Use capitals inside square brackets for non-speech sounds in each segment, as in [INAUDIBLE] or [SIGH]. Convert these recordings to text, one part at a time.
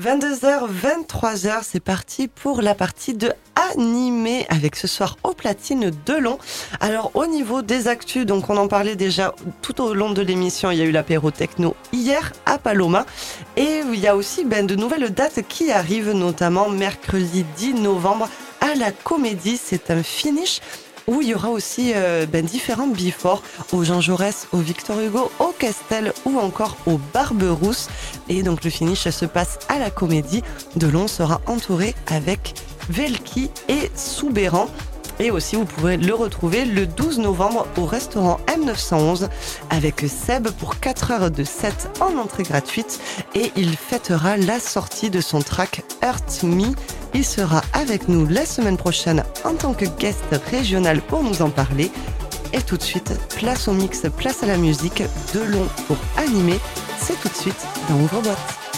22h, 23h, c'est parti pour la partie de animé avec ce soir au platine Delon. Alors au niveau des actus, donc on en parlait déjà tout au long de l'émission, il y a eu l'apéro techno hier à Paloma. Et il y a aussi ben, de nouvelles dates qui arrivent, notamment mercredi 10 novembre à la Comédie, c'est un finish où il y aura aussi euh, ben, différents before au Jean Jaurès, au Victor Hugo, au Castel ou encore au Barberousse. Et donc le finish se passe à la Comédie. Delon sera entouré avec Velki et Soubéran. Et aussi, vous pourrez le retrouver le 12 novembre au restaurant M911 avec Seb pour 4 heures de set en entrée gratuite. Et il fêtera la sortie de son track Hurt Me. Il sera avec nous la semaine prochaine en tant que guest régional pour nous en parler. Et tout de suite, place au mix, place à la musique, de long pour animer. C'est tout de suite dans Ouvre-boîte.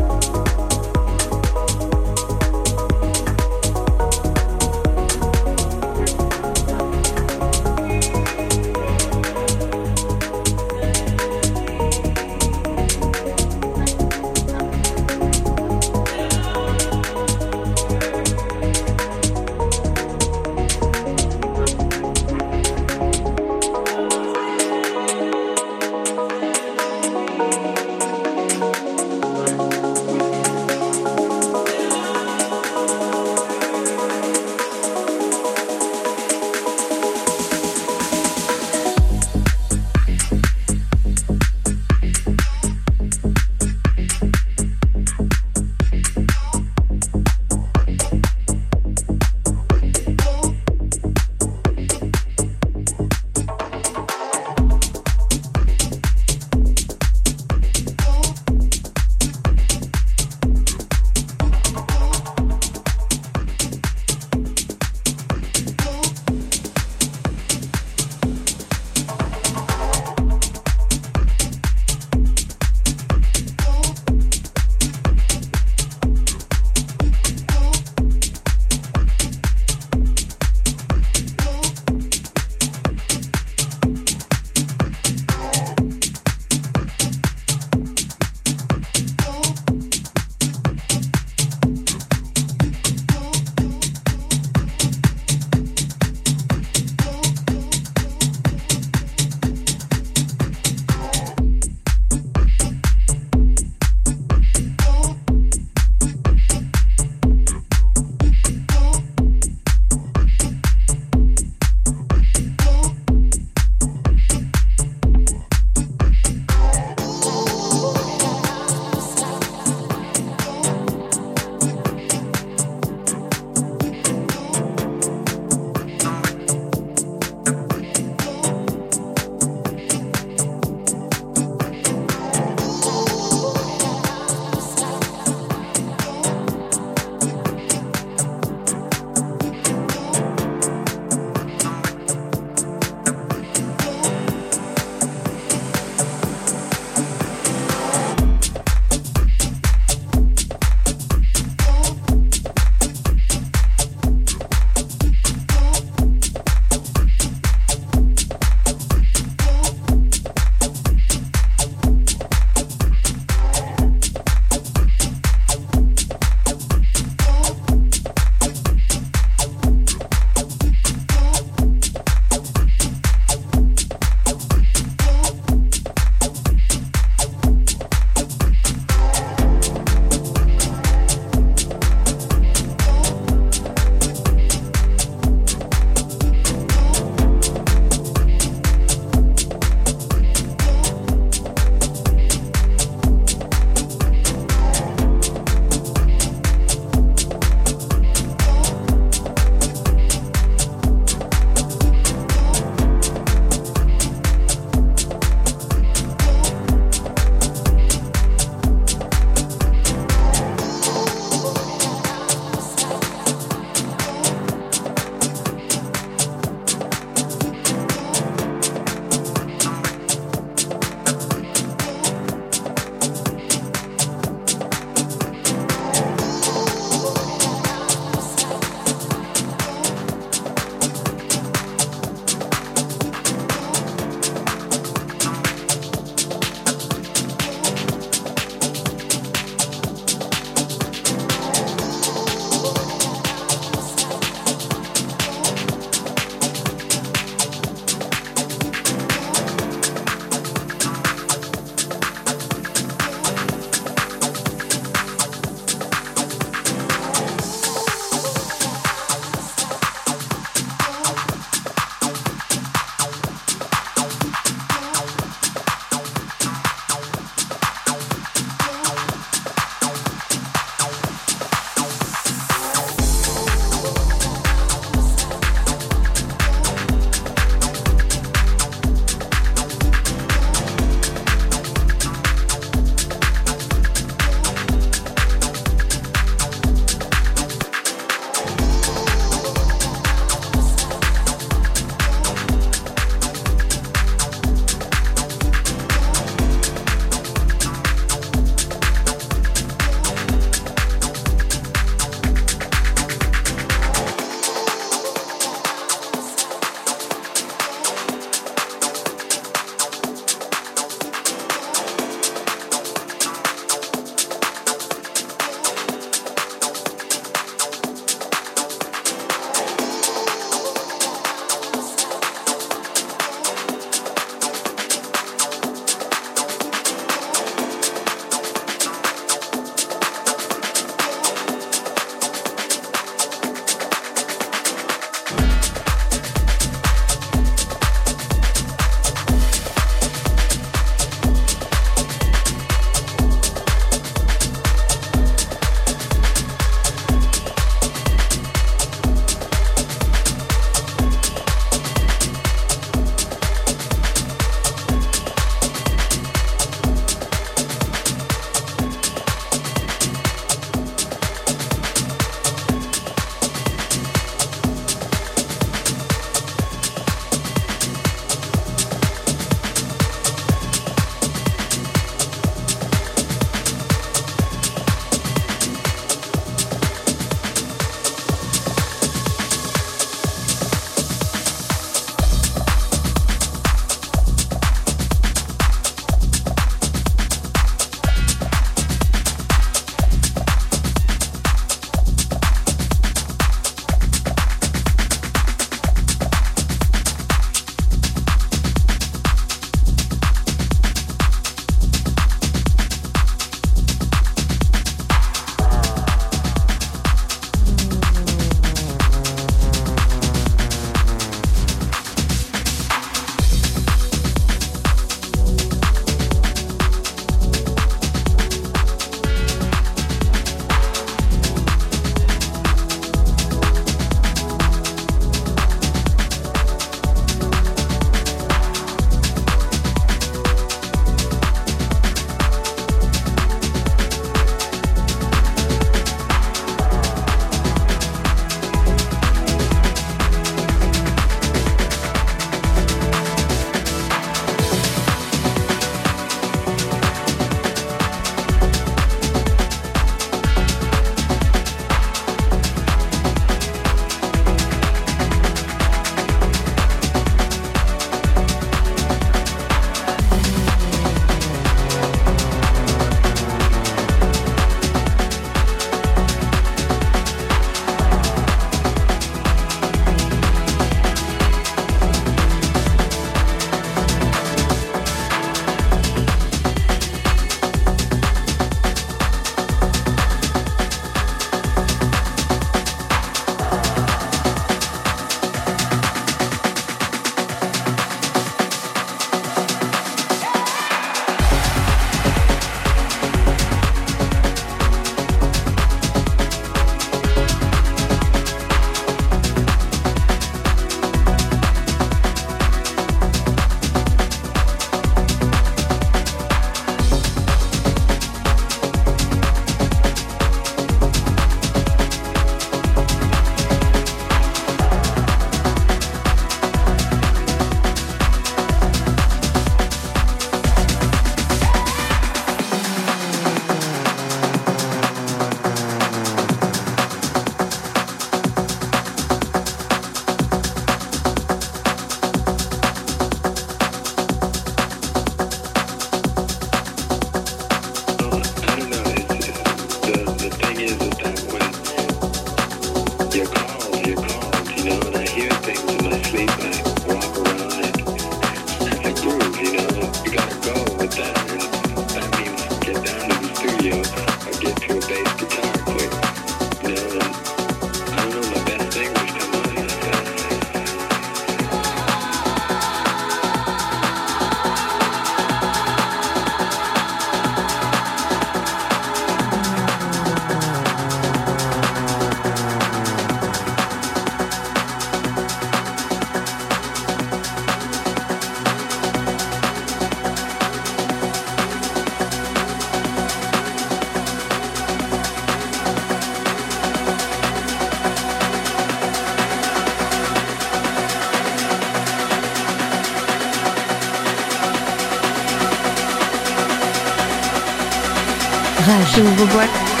Silverback.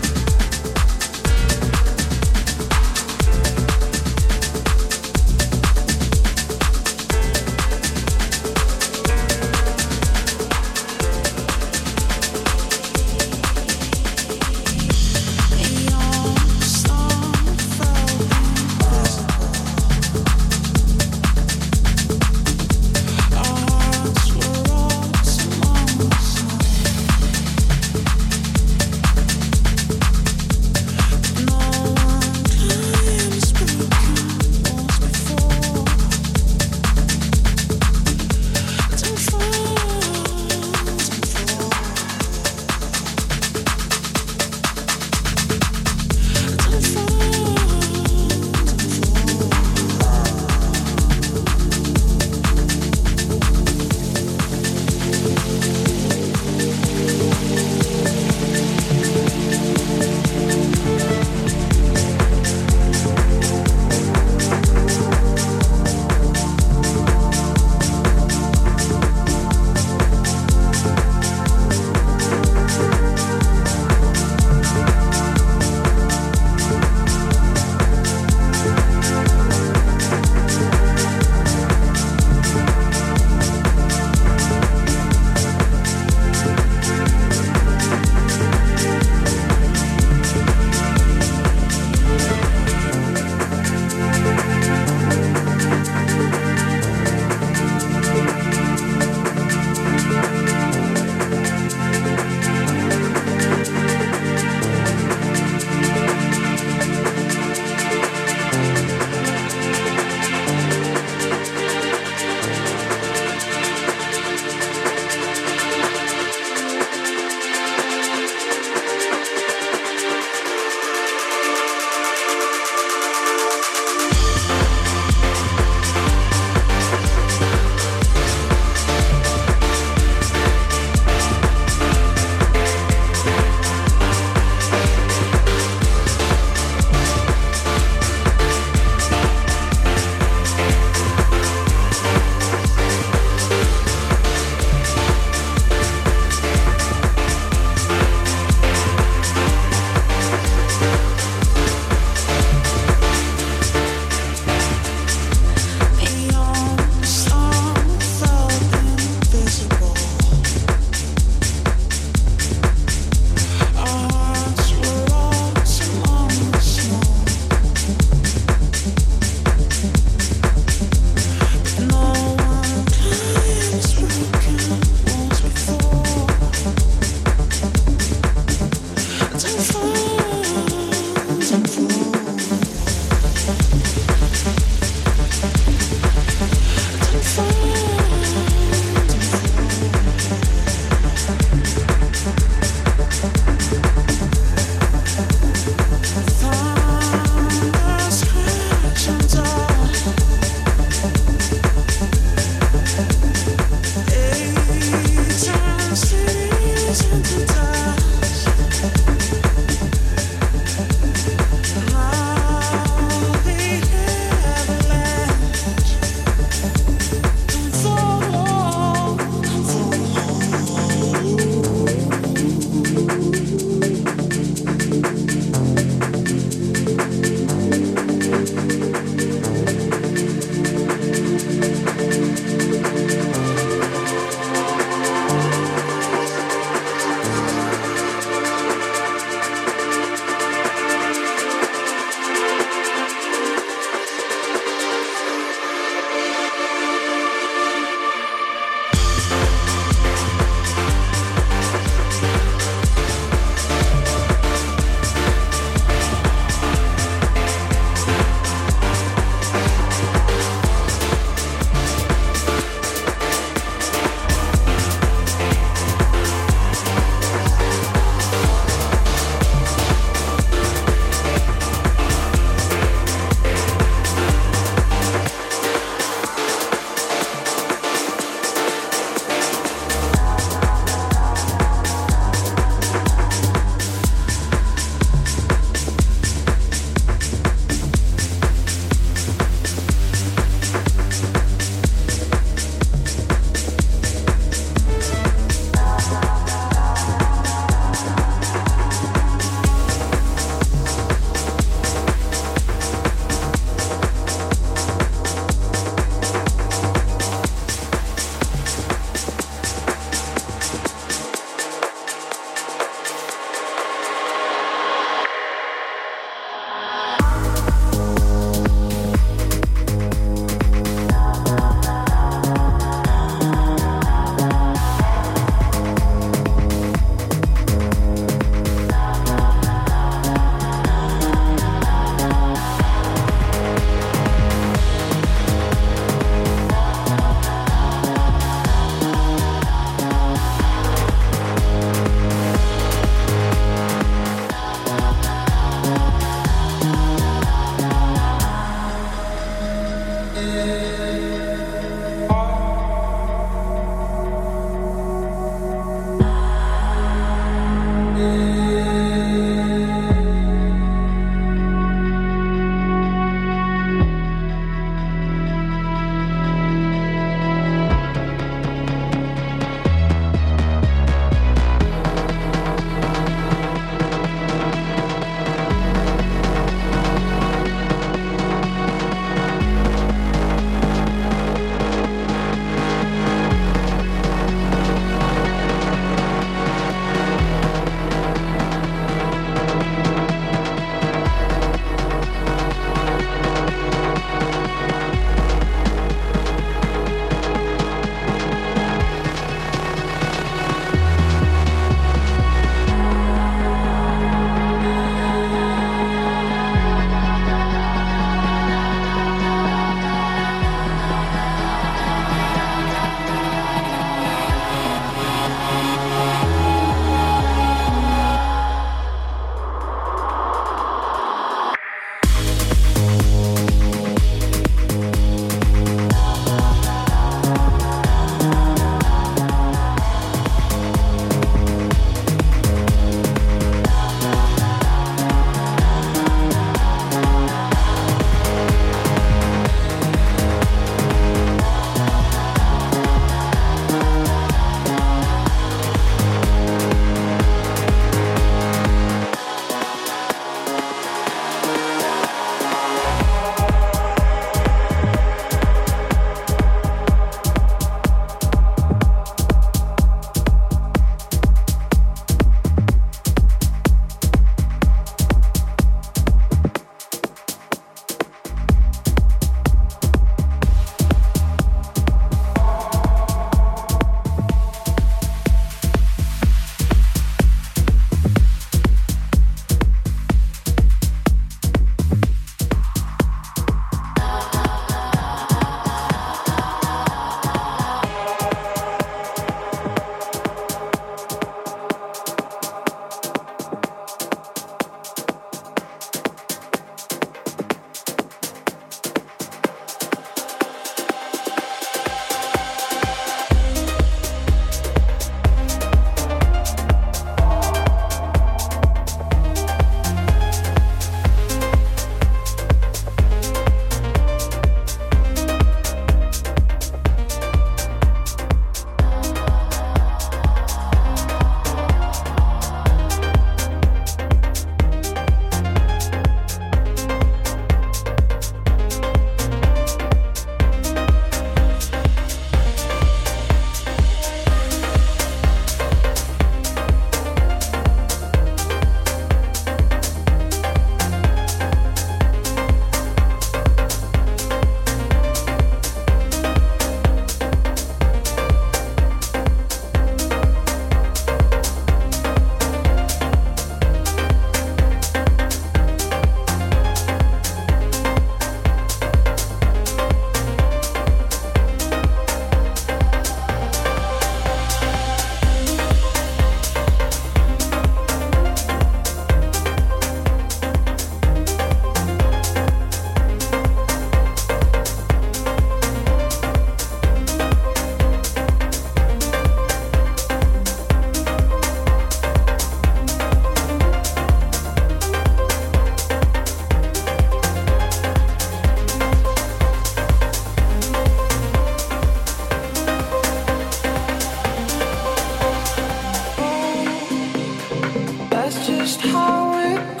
Rage et ouvre-boîte.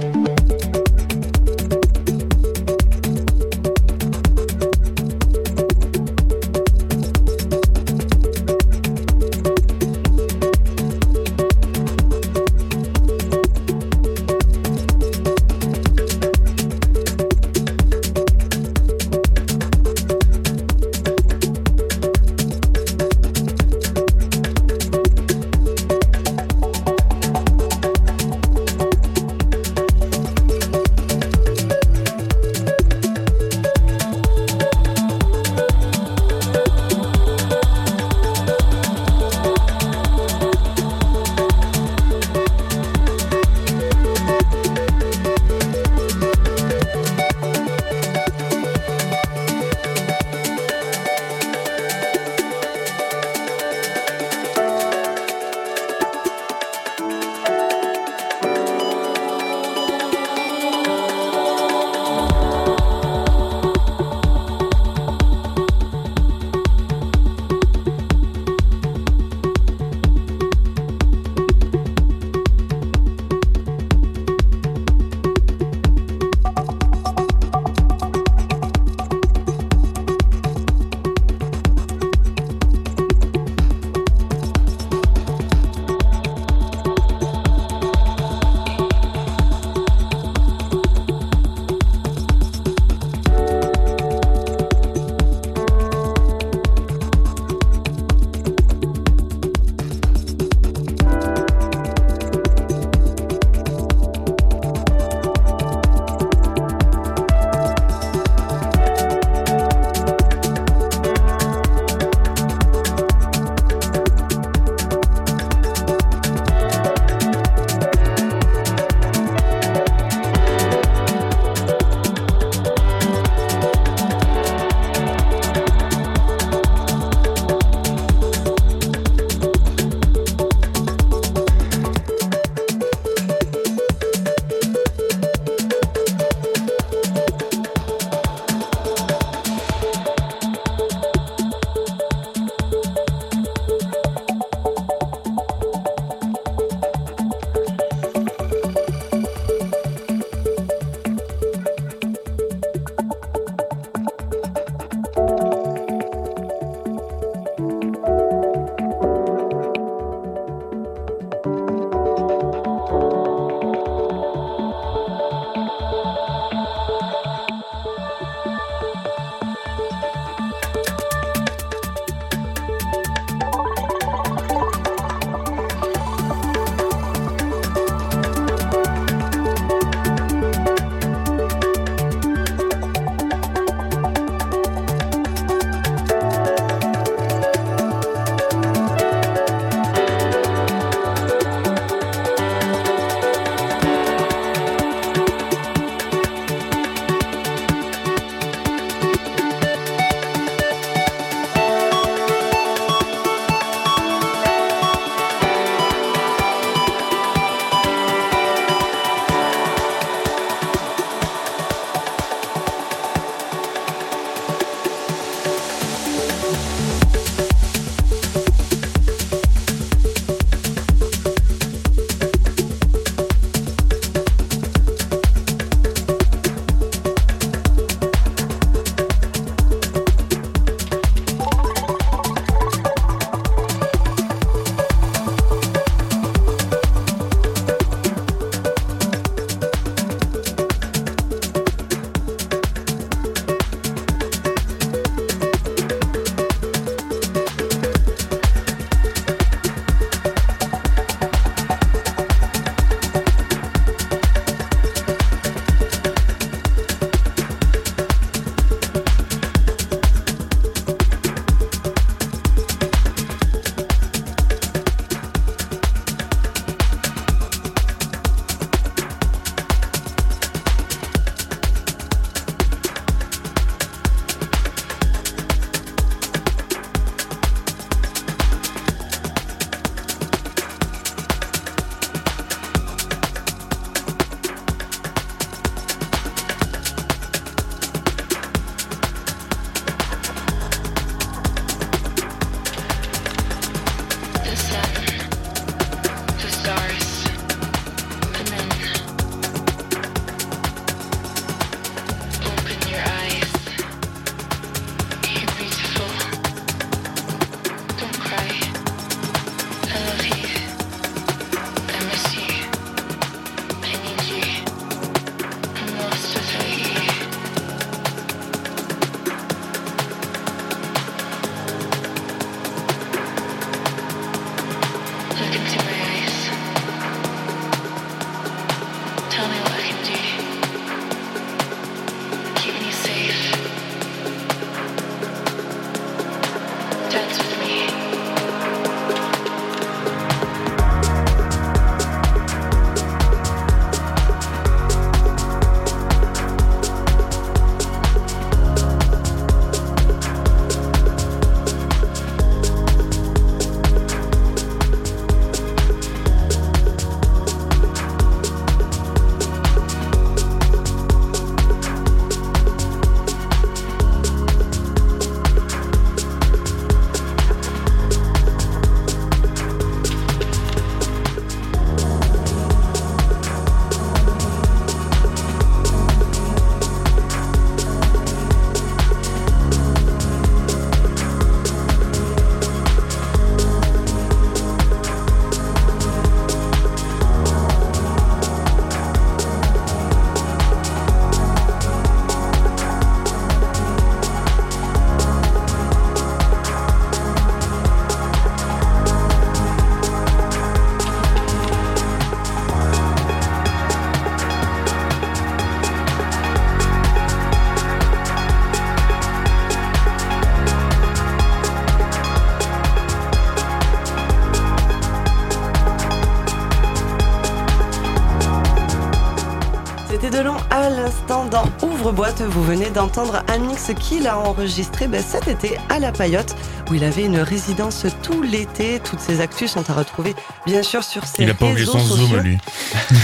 Vous venez d'entendre un mix qu'il a enregistré ben, cet été à La Paillote, où il avait une résidence tout l'été. Toutes ses actus sont à retrouver, bien sûr, sur ses Il a pas oublié réseaux son sociaux. zoom, lui. [LAUGHS] Non,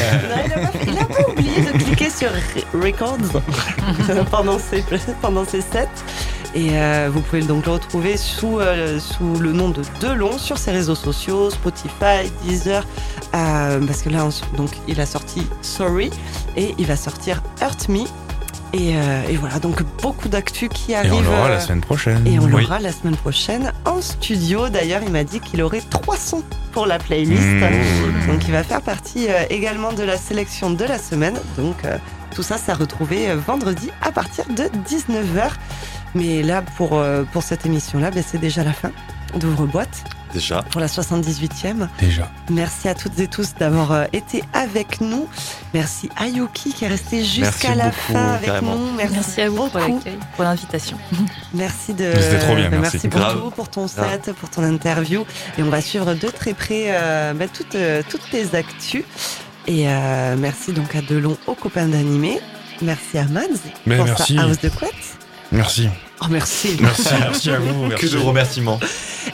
il a pas, oublié de cliquer sur Re- Records [LAUGHS] pendant ses, pendant ses sets. Et euh, vous pouvez donc le retrouver sous, euh, sous le nom de Delon sur ses réseaux sociaux, Spotify, Deezer. euh, parce que là, on- donc, il a sorti Sorry et il va sortir Hurt Me. Et, euh, et voilà, donc beaucoup d'actu qui Et arrivent. on l'aura euh, la semaine prochaine. et on Oui. l'aura la semaine prochaine en studio. D'ailleurs, il m'a dit qu'il aurait 300 pour la playlist. Mmh. Donc il va faire partie euh, également de la sélection de la semaine. Donc euh, tout ça, ça retrouvé euh, vendredi à partir de 19h. Mais là, pour, euh, pour cette émission-là, ben, c'est déjà la fin d'Ouvre-boîte Déjà. pour la 78e. Déjà. Merci à toutes et tous d'avoir euh, été avec nous. Merci à Yuki qui est resté jusqu'à Merci la beaucoup, fin avec carrément. nous. Merci, Merci à vous pour beaucoup. l'accueil, pour l'invitation. [LAUGHS] Merci de. C'était trop bien, ben, merci. pour Grave. tout, pour ton set, Grave. pour ton interview. Et on va suivre de très près euh, ben, toutes, euh, toutes tes actus. Et euh, merci donc à Delon, aux copains d'animé. Merci à Mads pour merci. sa house de couette. Merci. Oh, merci. Merci, [LAUGHS] merci à vous. Que Merci. de remerciements.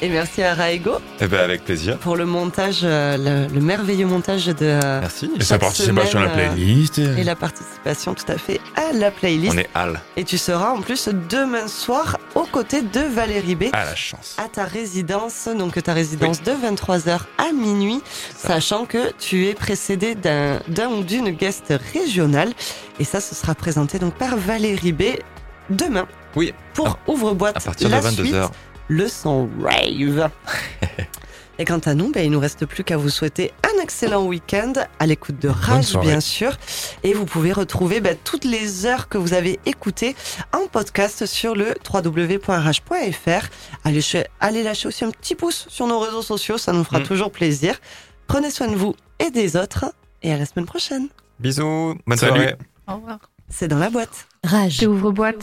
Et merci à Raigo Eh ben avec plaisir. pour le montage, euh, le, le merveilleux montage de. Merci. Et sa participation à la semaine, euh, playlist. et la participation tout à fait à la playlist. On est Al. Et tu seras en plus demain soir aux côtés de Valérie B. À la chance. à ta résidence, donc ta résidence de 23h à minuit, sachant que tu es précédé d'un d'un ou d'une guest régionale. Et ça, ce sera présenté donc par Valérie B demain. Oui. Pour Ouvre-boîte. À partir de la 22h. suite, le son rave. [LAUGHS] Et quant à nous, ben, il nous reste plus qu'à vous souhaiter un excellent week-end à l'écoute de Rage, bien sûr. Et vous pouvez retrouver ben, toutes les heures que vous avez écoutées en podcast sur le www.rage.fr. Allez, allez lâcher aussi un petit pouce sur nos réseaux sociaux, ça nous fera Mm. toujours plaisir. Prenez soin de vous et des autres. Et à la semaine prochaine. Bisous. Bonne Salut. soirée. Au revoir. C'est dans la boîte. Rage. Ouvre-boîte.